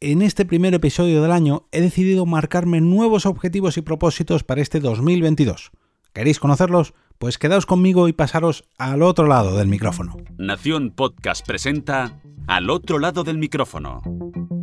En este primer episodio del año he decidido marcarme nuevos objetivos y propósitos para este 2022. ¿Queréis conocerlos? Pues quedaos conmigo y pasaros al otro lado del micrófono. Nación Podcast presenta Al otro lado del micrófono.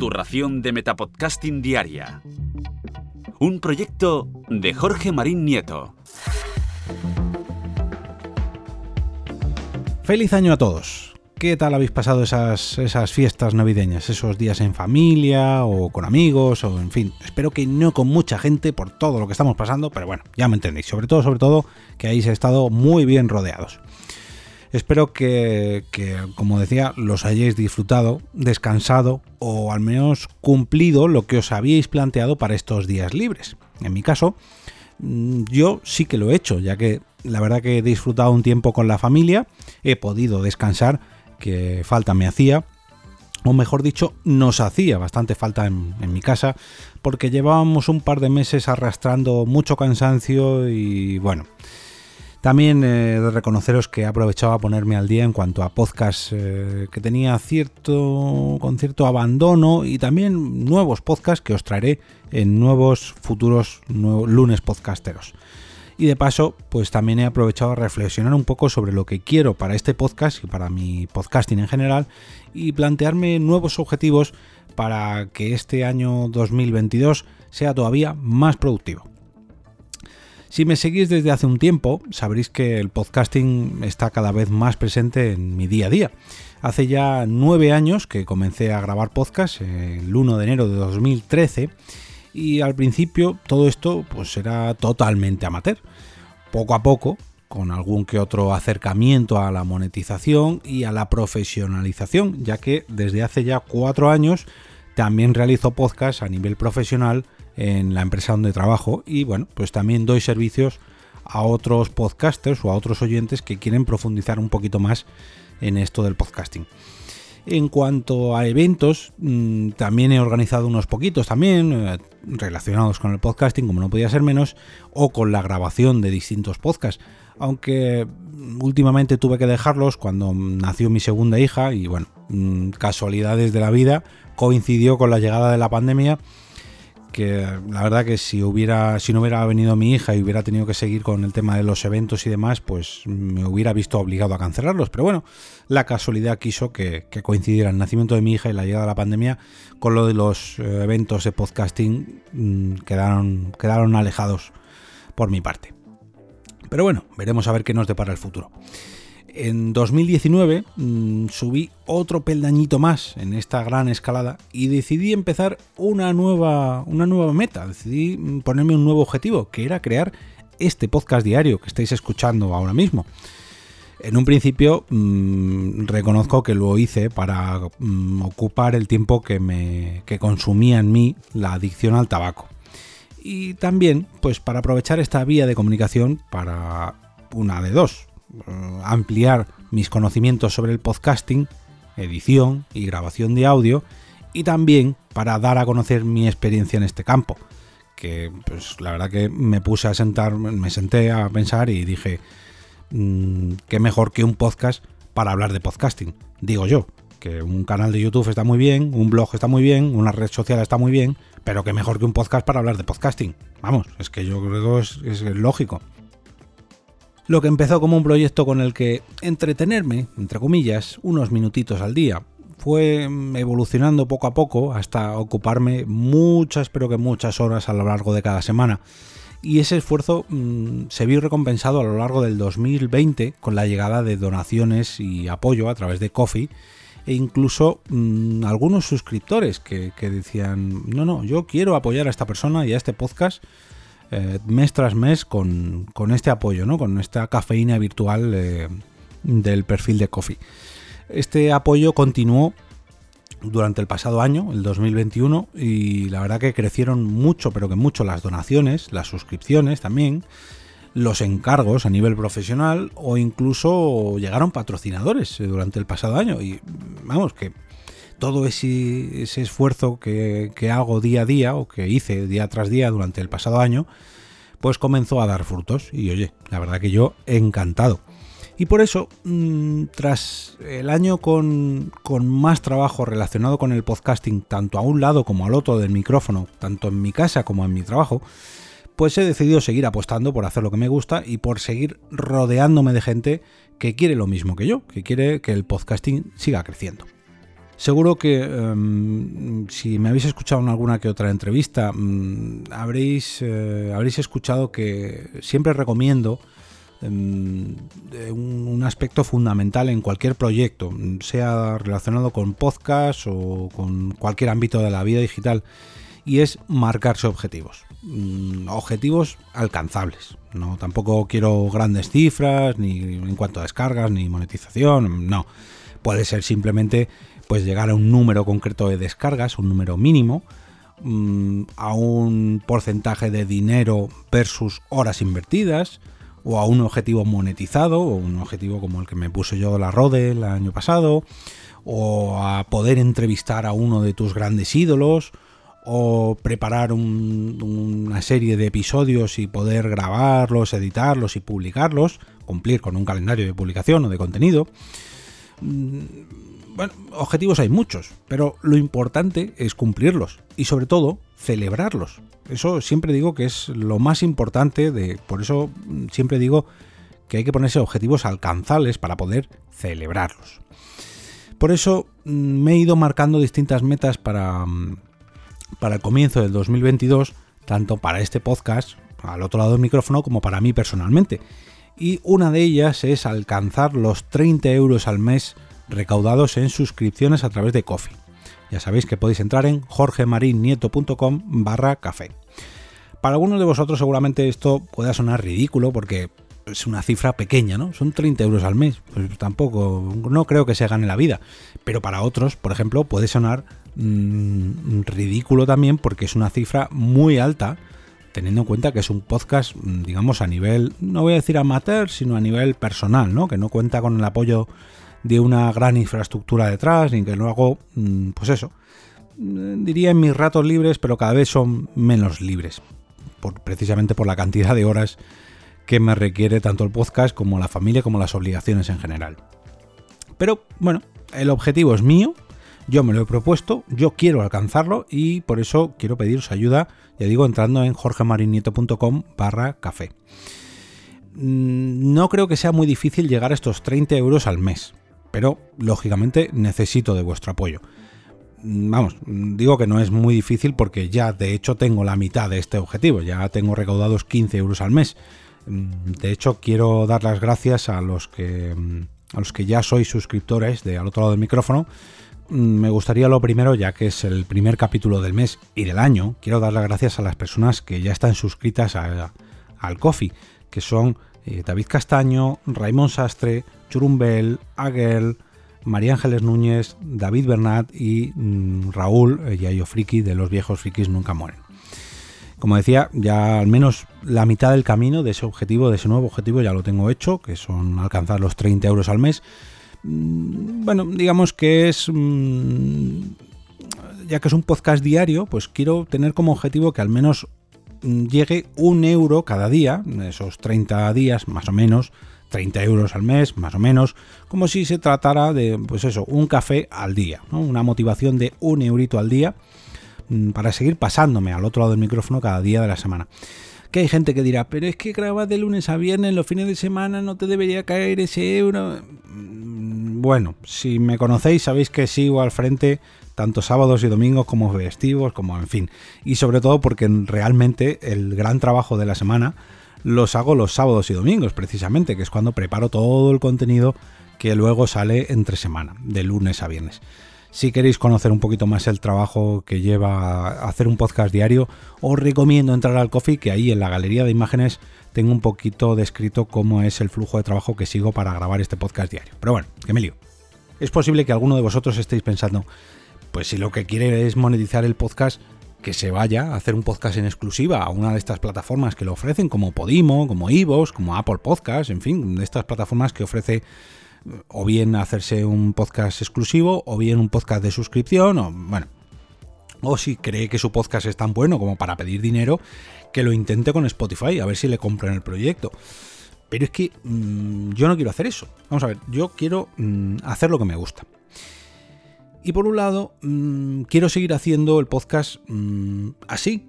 Tu ración de Metapodcasting Diaria. Un proyecto de Jorge Marín Nieto. Feliz año a todos. ¿Qué tal habéis pasado esas, esas fiestas navideñas? Esos días en familia o con amigos o en fin. Espero que no con mucha gente por todo lo que estamos pasando, pero bueno, ya me entendéis. Sobre todo, sobre todo, que hayáis estado muy bien rodeados. Espero que, que, como decía, los hayáis disfrutado, descansado o al menos cumplido lo que os habíais planteado para estos días libres. En mi caso, mm, yo sí que lo he hecho, ya que la verdad que he disfrutado un tiempo con la familia, he podido descansar que falta me hacía, o mejor dicho, nos hacía bastante falta en, mi casa, porque llevábamos un par de meses arrastrando mucho cansancio y bueno. También eh, de reconoceros que he aprovechado a ponerme al día en cuanto a podcast eh, que tenía cierto, con cierto abandono y también nuevos podcasts que os traeré en nuevos futuros lunes podcasteros. Y de paso, pues también he aprovechado a reflexionar un poco sobre lo que quiero para este podcast y para mi podcasting en general y plantearme nuevos objetivos para que este año 2022 sea todavía más productivo. Si me seguís desde hace un tiempo, sabréis que el podcasting está cada vez más presente en mi día a día. Hace ya nueve años que comencé a grabar podcast, el 1 de enero de 2013, y al principio todo esto pues era totalmente amateur. Poco a poco, con algún que otro acercamiento a la monetización y a la profesionalización, ya que desde hace ya cuatro años también realizo podcast a nivel profesional en la empresa donde trabajo y bueno, pues también doy servicios a otros podcasters o a otros oyentes que quieren profundizar un poquito más en esto del podcasting. En cuanto a eventos, mm, también he organizado unos poquitos también eh, relacionados con el podcasting, como no podía ser menos, o con la grabación de distintos podcasts. Aunque últimamente tuve que dejarlos cuando nació mi segunda hija y bueno, mm, casualidades de la vida, coincidió con la llegada de la pandemia que la verdad que si hubiera si no hubiera venido mi hija y hubiera tenido que seguir con el tema de los eventos y demás, pues me hubiera visto obligado a cancelarlos. Pero bueno, la casualidad quiso que, coincidiera el nacimiento de mi hija y la llegada de la pandemia con lo de los eh, eventos de podcasting mm, quedaron, quedaron alejados por mi parte. Pero bueno, veremos a ver qué nos depara el futuro en 2019 mm, subí otro peldañito más en esta gran escalada y decidí empezar una nueva, una nueva meta. Decidí mm, ponerme un nuevo objetivo, que era crear este podcast diario que estáis escuchando ahora mismo. En un principio mm, reconozco que lo hice para ocupar el tiempo que me que consumía en mí la adicción al tabaco. Y también, pues para aprovechar esta vía de comunicación para una de dos, ampliar mis conocimientos sobre el podcasting, edición y grabación de audio y también para dar a conocer mi experiencia en este campo. Que pues la verdad que me puse a sentar, me senté a pensar y dije, mm, qué mejor que un podcast para hablar de podcasting. Digo yo, que un canal de YouTube está muy bien, un blog está muy bien, una red social está muy bien, pero qué mejor que un podcast para hablar de podcasting. Vamos, es que yo creo que es lógico. Lo que empezó como un proyecto con el que entretenerme, entre comillas, unos minutitos al día, fue evolucionando poco a poco hasta ocuparme muchas, pero que muchas horas a lo largo de cada semana. Y ese esfuerzo mm, se vio recompensado a lo largo del 2020 con la llegada de donaciones y apoyo a través de Coffee e incluso mm, algunos suscriptores que, que decían, no, no, yo quiero apoyar a esta persona y a este podcast eh, mes tras mes con, este apoyo, ¿no? con esta cafeína virtual eh, del perfil de Coffee. Este apoyo continuó durante el pasado año, el 2021, y la verdad que crecieron mucho, pero que mucho las donaciones, las suscripciones también, los encargos a nivel profesional o incluso llegaron patrocinadores eh, durante el pasado año. Y vamos, que todo ese, esfuerzo que, hago día a día o que hice día tras día durante el pasado año, pues comenzó a dar frutos. Y oye, la verdad que yo encantado. Y por eso, mm, tras el año con, más trabajo relacionado con el podcasting, tanto a un lado como al otro del micrófono, tanto en mi casa como en mi trabajo, pues he decidido seguir apostando por hacer lo que me gusta y por seguir rodeándome de gente que quiere lo mismo que yo, que quiere que el podcasting siga creciendo. Seguro que em, si me habéis escuchado en alguna que otra entrevista, mm, habréis, eh, habréis escuchado que siempre recomiendo em, un, aspecto fundamental en cualquier proyecto, sea relacionado con podcast o con cualquier ámbito de la vida digital, y es marcarse objetivos. Mm, objetivos alcanzables. No, tampoco quiero grandes cifras, ni en cuanto a descargas, ni monetización, no. Puede ser simplemente pues llegar a un número concreto de descargas, un número mínimo, mm, a un porcentaje de dinero versus horas invertidas, o a un objetivo monetizado, o un objetivo como el que me puse yo la Rode el año pasado, o a poder entrevistar a uno de tus grandes ídolos, o preparar una serie de episodios y poder grabarlos, editarlos y publicarlos, cumplir con un calendario de publicación o de contenido. Mm, bueno, objetivos hay muchos, pero lo importante es cumplirlos y sobre todo celebrarlos. Eso siempre digo que es lo más importante de, por eso siempre digo que hay que ponerse objetivos alcanzables para poder celebrarlos. Por eso mm, me he ido marcando distintas metas para, mm, para el comienzo del 2022, tanto para este podcast, al otro lado del micrófono, como para mí personalmente. Y una de ellas es alcanzar los 30 euros al mes recaudados en suscripciones a través de Coffee. Ya sabéis que podéis entrar en jorgemarinieto.com barra café. Para algunos de vosotros seguramente esto pueda sonar ridículo porque es una cifra pequeña, ¿no? Son 30 euros al mes. Pues tampoco, no creo que se gane la vida. Pero para otros, por ejemplo, puede sonar mm, ridículo también porque es una cifra muy alta, teniendo en cuenta que es un podcast, mm, digamos, a nivel, no voy a decir amateur, sino a nivel personal, ¿no? Que no cuenta con el apoyo de una gran infraestructura detrás, ni que no hago, mm, pues eso, mm, diría en mis ratos libres, pero cada vez son menos libres, por, precisamente por la cantidad de horas que me requiere tanto el podcast como la familia, como las obligaciones en general. Pero bueno, el objetivo es mío, yo me lo he propuesto, yo quiero alcanzarlo y por eso quiero pediros ayuda, ya digo, entrando en jorgemarinieto.com barra café. Mm, no creo que sea muy difícil llegar a estos 30 euros al mes pero lógicamente necesito de vuestro apoyo. Vamos, digo que no es muy difícil porque ya de hecho tengo la mitad de este objetivo, ya tengo recaudados 15 euros al mes. De hecho, quiero dar las gracias a los que, a los que ya sois suscriptores de al otro lado del micrófono. Me gustaría lo primero, ya que es el primer capítulo del mes y del año, quiero dar las gracias a las personas que ya están suscritas al Coffee, que son eh, David Castaño, Raymond Sastre, Churumbel, Aguel, María Ángeles Núñez, David Bernat y mm, Raúl eh, Yayo Friki de Los Viejos Frikis Nunca Mueren. Como decía, ya al menos la mitad del camino de ese objetivo, de ese nuevo objetivo, ya lo tengo hecho, que son alcanzar los 30 euros al mes. Mm, bueno, digamos que es mm, ya que es un podcast diario, pues quiero tener como objetivo que al menos llegue un euro cada día, esos 30 días más o menos, 30 euros al mes más o menos, como si se tratara de, pues eso, un café al día, una motivación de un eurito al día mm, para seguir pasándome al otro lado del micrófono cada día de la semana. Que hay gente que dirá, pero es que grabas de lunes a viernes, los fines de semana no te debería caer ese euro. Mm, bueno, si me conocéis sabéis que sigo al frente tanto sábados y domingos como festivos, como en fin. Y sobre todo porque realmente el gran trabajo de la semana los hago los sábados y domingos, precisamente, que es cuando preparo todo el contenido que luego sale entre semana, de lunes a viernes. Si queréis conocer un poquito más el trabajo que lleva hacer un podcast diario, os recomiendo entrar al coffee, que ahí en la galería de imágenes tengo un poquito descrito cómo es el flujo de trabajo que sigo para grabar este podcast diario. Pero bueno, que me lío. Es posible que alguno de vosotros estéis pensando, pues si lo que quiere es monetizar el podcast, que se vaya a hacer un podcast en exclusiva a una de estas plataformas que lo ofrecen, como Podimo, como Ivos, como Apple Podcast, en fin, de estas plataformas que ofrece eh, o bien hacerse un podcast exclusivo, o bien un podcast de suscripción, o bueno, o si cree que su podcast es tan bueno como para pedir dinero, que lo intente con Spotify, a ver si le compran el proyecto. Pero es que mm, yo no quiero hacer eso. Vamos a ver, yo quiero mm, hacer lo que me gusta. Y por un lado, mm, quiero seguir haciendo el podcast así,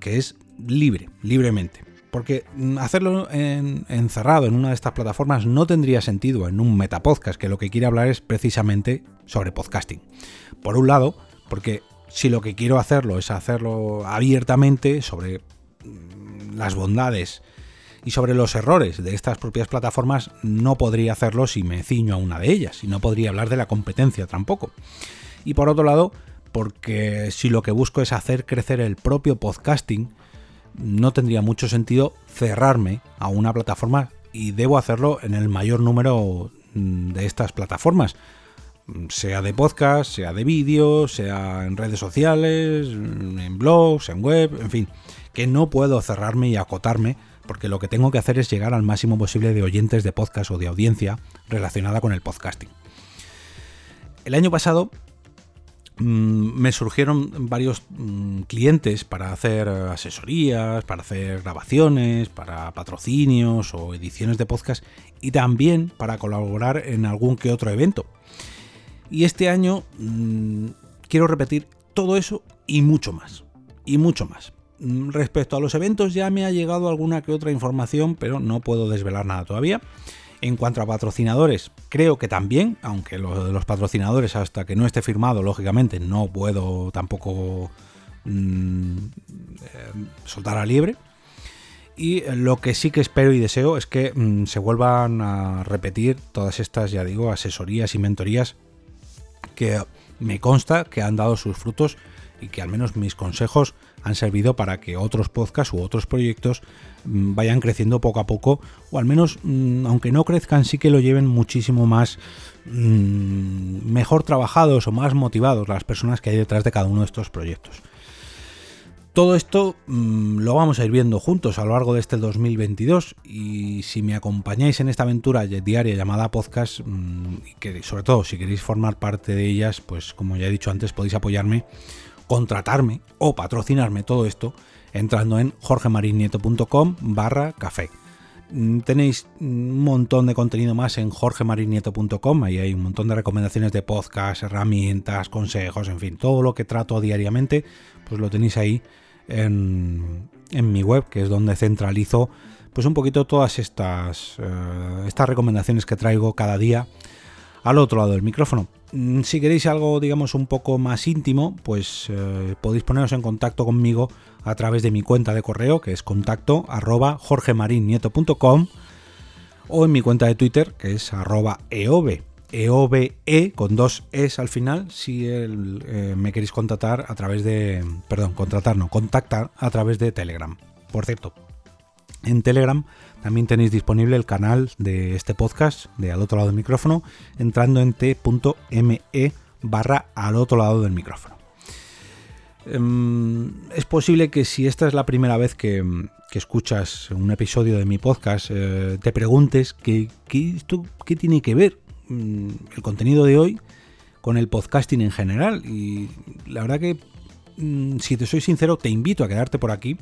que es libre, libremente. Porque hacerlo encerrado en una de estas plataformas no tendría sentido en un metapodcast, que lo que quiere hablar es precisamente sobre podcasting. Por un lado, porque si lo que quiero hacerlo es hacerlo abiertamente sobre las bondades y sobre los errores de estas propias plataformas, no podría hacerlo si me ciño a una de ellas, y no podría hablar de la competencia tampoco. Y por otro lado, porque si lo que busco es hacer crecer el propio podcasting, no tendría mucho sentido cerrarme a una plataforma y debo hacerlo en el mayor número mm, de estas plataformas, sea de podcast, sea de vídeo, sea en redes sociales, en blogs, en web, en fin, que no puedo cerrarme y acotarme porque lo que tengo que hacer es llegar al máximo posible de oyentes de podcast o de audiencia relacionada con el podcasting. El año pasado mm, me surgieron varios mm, clientes para hacer asesorías, para hacer grabaciones, para patrocinios o ediciones de podcast y también para colaborar en algún que otro evento. Y este año mm, quiero repetir todo eso y mucho más. Y mucho más. Mm, respecto a los eventos ya me ha llegado alguna que otra información, pero no puedo desvelar nada todavía. En cuanto a patrocinadores, creo que también, aunque de los patrocinadores hasta que no esté firmado, lógicamente no puedo tampoco mm, eh, soltar a liebre. Y lo que sí que espero y deseo es que se vuelvan a repetir todas estas, ya digo, asesorías y mentorías que me consta que han dado sus frutos y que al menos mis consejos han servido para que otros podcasts u otros proyectos mm, vayan creciendo poco a poco o al menos mm, aunque no crezcan sí que lo lleven muchísimo más mm, mejor trabajados o más motivados las personas que hay detrás de cada uno de estos proyectos. Todo esto lo vamos a ir viendo juntos a lo largo de este 2022 y si me acompañáis en esta aventura diaria llamada podcast, y que sobre todo si queréis formar parte de ellas, pues como ya he dicho antes podéis apoyarme, contratarme o patrocinarme todo esto entrando en jorgemarinieto.com barra café. Mm, tenéis un montón de contenido más en jorgemarinieto.com, ahí hay un montón de recomendaciones de podcast, herramientas, consejos, en fin, todo lo que trato diariamente, pues lo tenéis ahí en, mi web, que es donde centralizo pues un poquito todas estas, eh, estas recomendaciones que traigo cada día al otro lado del micrófono. Mm, si queréis algo, digamos, un poco más íntimo, pues eh, podéis poneros en contacto conmigo a través de mi cuenta de correo, que es contacto arroba o en mi cuenta de Twitter, que es arroba eove, eove con dos es al final, si eh, me queréis contactar a través de, perdón, contratar, no, contactar a través de Telegram. Por cierto, en Telegram también tenéis disponible el canal de este podcast de al otro lado del micrófono entrando en t.me barra al otro lado del micrófono. Em, es posible que si esta es la primera vez que, escuchas un episodio de mi podcast, eh, te preguntes qué, tiene que ver mm, el contenido de hoy con el podcasting en general. Y la verdad que, mm, si te soy sincero, te invito a quedarte por aquí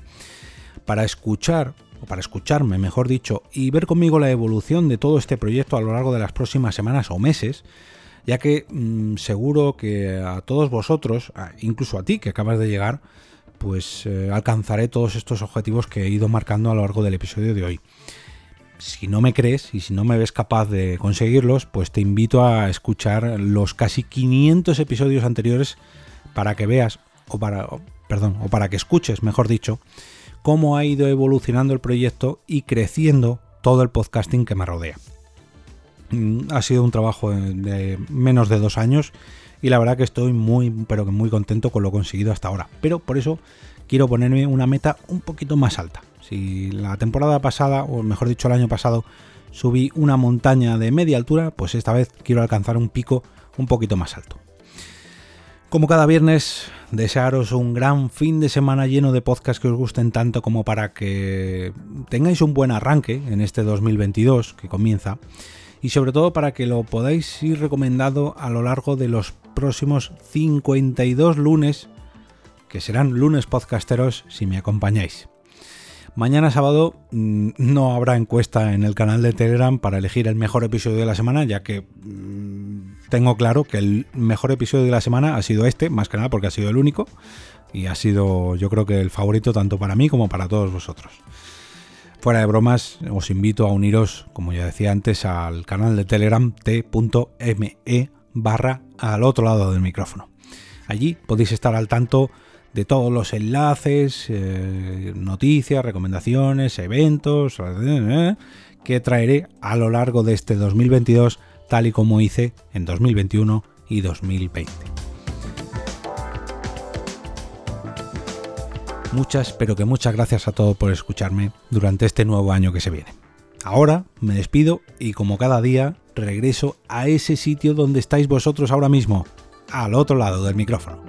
para escuchar para escucharme, mejor dicho, y ver conmigo la evolución de todo este proyecto a lo largo de las próximas semanas o meses, ya que mm, seguro que a todos vosotros, incluso a ti que acabas de llegar, pues eh, alcanzaré todos estos objetivos que he ido marcando a lo largo del episodio de hoy. Si no me crees y si no me ves capaz de conseguirlos, pues te invito a escuchar los casi 500 episodios anteriores para que veas o para perdón, o para que escuches, mejor dicho, cómo ha ido evolucionando el proyecto y creciendo todo el podcasting que me rodea. Mm, ha sido un trabajo de menos de dos años y la verdad que estoy muy, pero que muy contento con lo conseguido hasta ahora. Pero por eso quiero ponerme una meta un poquito más alta. Si la temporada pasada, o mejor dicho el año pasado, subí una montaña de media altura, pues esta vez quiero alcanzar un pico un poquito más alto. Como cada viernes, desearos un gran fin de semana lleno de podcasts que os gusten tanto como para que tengáis un buen arranque en este 2022 que comienza y sobre todo para que lo podáis ir recomendado a lo largo de los próximos 52 lunes, que serán lunes podcasteros si me acompañáis. Mañana sábado mm, no habrá encuesta en el canal de Telegram para elegir el mejor episodio de la semana, ya que mm, tengo claro que el mejor episodio de la semana ha sido este, más que nada porque ha sido el único y ha sido yo creo que el favorito tanto para mí como para todos vosotros. Fuera de bromas, os invito a uniros, como ya decía antes, al canal de Telegram t.me barra al otro lado del micrófono. Allí podéis estar al tanto de todos los enlaces, eh, noticias, recomendaciones, eventos que traeré a lo largo de este 2022, tal y como hice en 2021 y 2020. Muchas, pero que muchas gracias a todos por escucharme durante este nuevo año que se viene. Ahora me despido y como cada día regreso a ese sitio donde estáis vosotros ahora mismo, al otro lado del micrófono.